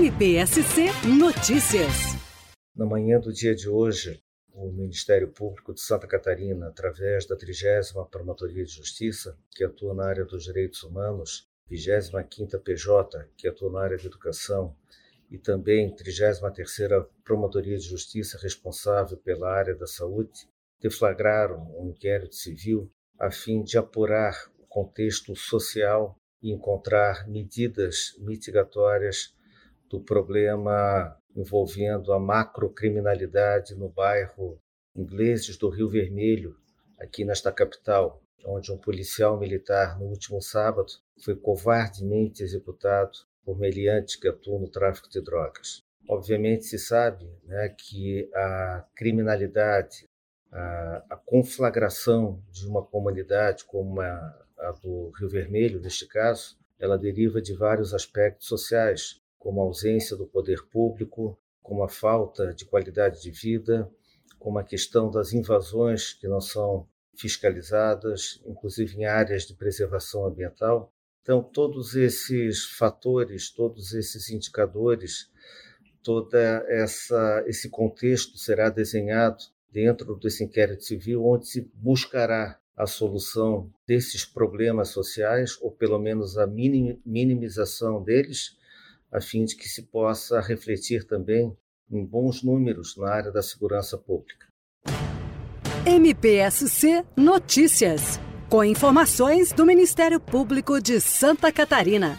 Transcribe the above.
MPSC Notícias. Na manhã do dia de hoje, o Ministério Público de Santa Catarina, através da 30 Promotoria de Justiça, que atua na área dos direitos humanos, 25ª PJ, que atua na área de educação, e também 33ª Promotoria de Justiça responsável pela área da saúde, deflagraram um inquérito civil a fim de apurar o contexto social e encontrar medidas mitigatórias do problema envolvendo a macrocriminalidade no bairro Ingleses do Rio Vermelho, aqui nesta capital, onde um policial militar, no último sábado, foi covardemente executado por meliantes que atuam no tráfico de drogas. Obviamente se sabe né, que a criminalidade, a, a, conflagração de uma comunidade como a, a do Rio Vermelho, neste caso, ela deriva de vários aspectos sociais, como a ausência do poder público, como a falta de qualidade de vida, como a questão das invasões que não são fiscalizadas, inclusive em áreas de preservação ambiental. Então, todos esses fatores, todos esses indicadores, toda essa esse contexto será desenhado dentro desse inquérito civil, onde se buscará a solução desses problemas sociais, ou pelo menos a minimização deles, a fim de que se possa refletir também em bons números na área da segurança pública. MPSC Notícias, com informações do Ministério Público de Santa Catarina.